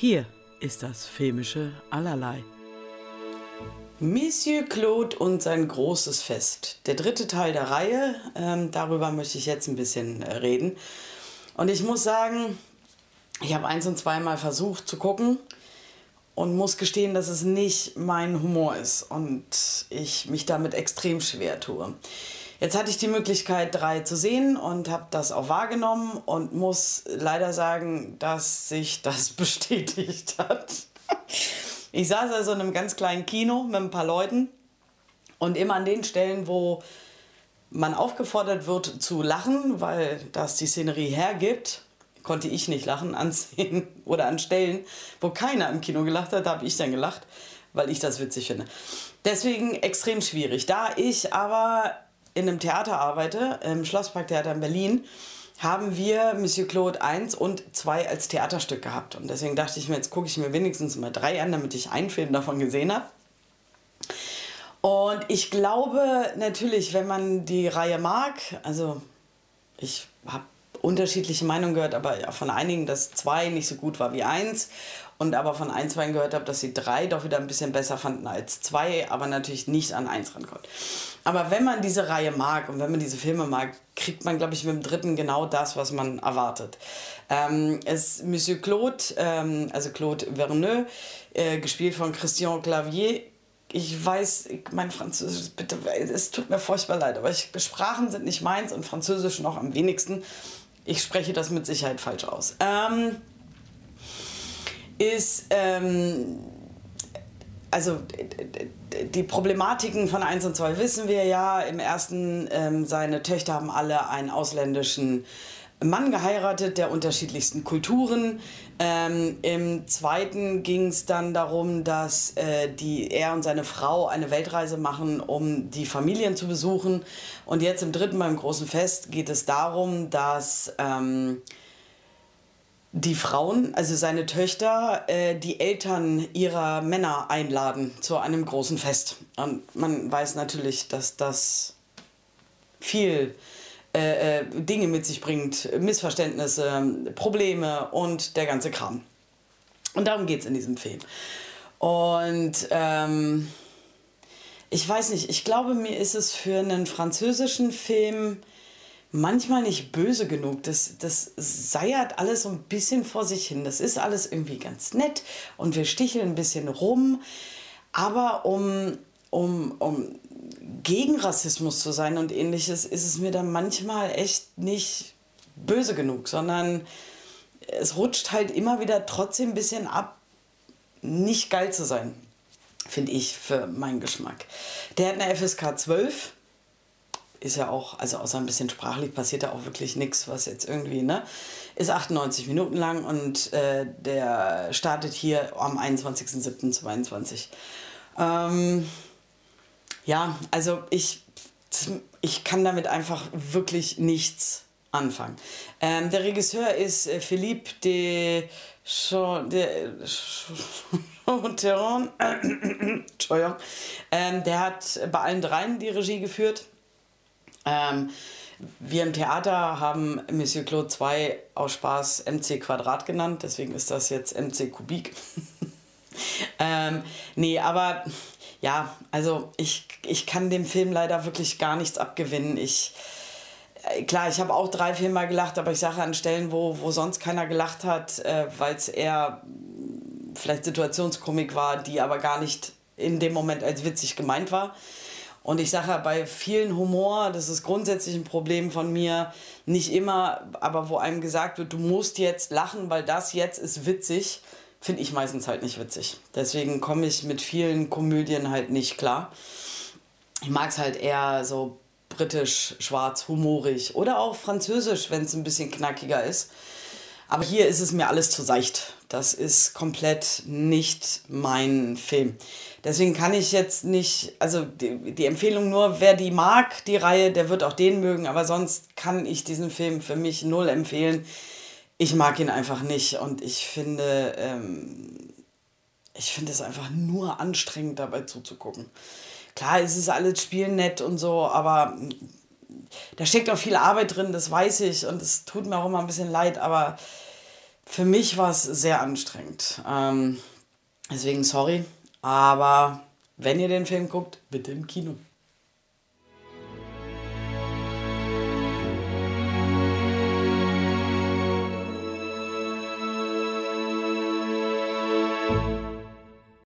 Hier ist das filmische Allerlei. Monsieur Claude und sein großes Fest. Der dritte Teil der Reihe. Ähm, darüber möchte ich jetzt ein bisschen äh, reden. Und ich muss sagen, ich habe eins und zweimal versucht zu gucken und muss gestehen, dass es nicht mein Humor ist und ich mich damit extrem schwer tue. Jetzt hatte ich die Möglichkeit, drei zu sehen und habe das auch wahrgenommen und muss leider sagen, dass sich das bestätigt hat. Ich saß also in einem ganz kleinen Kino mit ein paar Leuten und immer an den Stellen, wo man aufgefordert wird zu lachen, weil das die Szenerie hergibt, konnte ich nicht lachen an Szenen oder an Stellen, wo keiner im Kino gelacht hat, habe ich dann gelacht, weil ich das witzig finde. Deswegen extrem schwierig. Da ich aber in einem Theater arbeite, im Schlossparktheater in Berlin, haben wir Monsieur Claude 1 und 2 als Theaterstück gehabt. Und deswegen dachte ich mir, jetzt gucke ich mir wenigstens mal drei an, damit ich einen Film davon gesehen habe. Und ich glaube natürlich, wenn man die Reihe mag, also ich habe unterschiedliche Meinungen gehört, aber von einigen, dass 2 nicht so gut war wie 1 und aber von ein, zwei gehört habe, dass sie drei doch wieder ein bisschen besser fanden als zwei, aber natürlich nicht an eins rankommt. Aber wenn man diese Reihe mag und wenn man diese Filme mag, kriegt man, glaube ich, mit dem dritten genau das, was man erwartet. Ähm, es Monsieur Claude, ähm, also Claude Verneux, äh, gespielt von Christian Clavier, ich weiß, mein Französisch, bitte, es tut mir furchtbar leid, aber ich, Sprachen sind nicht meins und Französisch noch am wenigsten. Ich spreche das mit Sicherheit falsch aus. Ähm, ist, ähm, also die Problematiken von 1 und 2 wissen wir ja. Im ersten, ähm, seine Töchter haben alle einen ausländischen Mann geheiratet, der unterschiedlichsten Kulturen. Ähm, Im zweiten ging es dann darum, dass äh, die, er und seine Frau eine Weltreise machen, um die Familien zu besuchen. Und jetzt im dritten, beim großen Fest, geht es darum, dass ähm, die Frauen, also seine Töchter, äh, die Eltern ihrer Männer einladen zu einem großen Fest. Und man weiß natürlich, dass das viel äh, äh Dinge mit sich bringt, Missverständnisse, Probleme und der ganze Kram. Und darum geht es in diesem Film. Und ähm, ich weiß nicht, ich glaube, mir ist es für einen französischen Film manchmal nicht böse genug. Das, das seiert alles so ein bisschen vor sich hin. Das ist alles irgendwie ganz nett und wir sticheln ein bisschen rum. Aber um, um, um gegen Rassismus zu sein und ähnliches, ist es mir dann manchmal echt nicht böse genug, sondern es rutscht halt immer wieder trotzdem ein bisschen ab, nicht geil zu sein, finde ich, für meinen Geschmack. Der hat eine FSK 12 ist ja auch, also außer ein bisschen sprachlich passiert da auch wirklich nichts, was jetzt irgendwie, ne? Ist 98 Minuten lang und äh, der startet hier am 21.07.22. Ähm, ja, also ich, ich kann damit einfach wirklich nichts anfangen. Ähm, der Regisseur ist äh, Philippe de Chanteron. Entschuldigung. Ähm, der hat bei allen dreien die Regie geführt. Ähm, wir im Theater haben Monsieur Claude 2 aus Spaß MC Quadrat genannt, deswegen ist das jetzt MC Kubik. ähm, nee, aber ja, also ich, ich kann dem Film leider wirklich gar nichts abgewinnen. Ich, äh, klar, ich habe auch drei, vier Mal gelacht, aber ich sage an Stellen, wo, wo sonst keiner gelacht hat, äh, weil es eher vielleicht Situationskomik war, die aber gar nicht in dem Moment als witzig gemeint war. Und ich sage bei vielen Humor, das ist grundsätzlich ein Problem von mir, nicht immer, aber wo einem gesagt wird, du musst jetzt lachen, weil das jetzt ist witzig, finde ich meistens halt nicht witzig. Deswegen komme ich mit vielen Komödien halt nicht klar. Ich mag es halt eher so britisch, schwarz, humorig oder auch französisch, wenn es ein bisschen knackiger ist. Aber hier ist es mir alles zu seicht. Das ist komplett nicht mein Film. Deswegen kann ich jetzt nicht, also die, die Empfehlung nur, wer die mag, die Reihe, der wird auch den mögen, aber sonst kann ich diesen Film für mich null empfehlen. Ich mag ihn einfach nicht und ich finde, ähm, ich finde es einfach nur anstrengend dabei zuzugucken. Klar, es ist alles spielnett und so, aber da steckt auch viel Arbeit drin, das weiß ich und es tut mir auch immer ein bisschen leid, aber Für mich war es sehr anstrengend. Ähm, deswegen sorry, aber wenn ihr den Film guckt, bitte im Kino.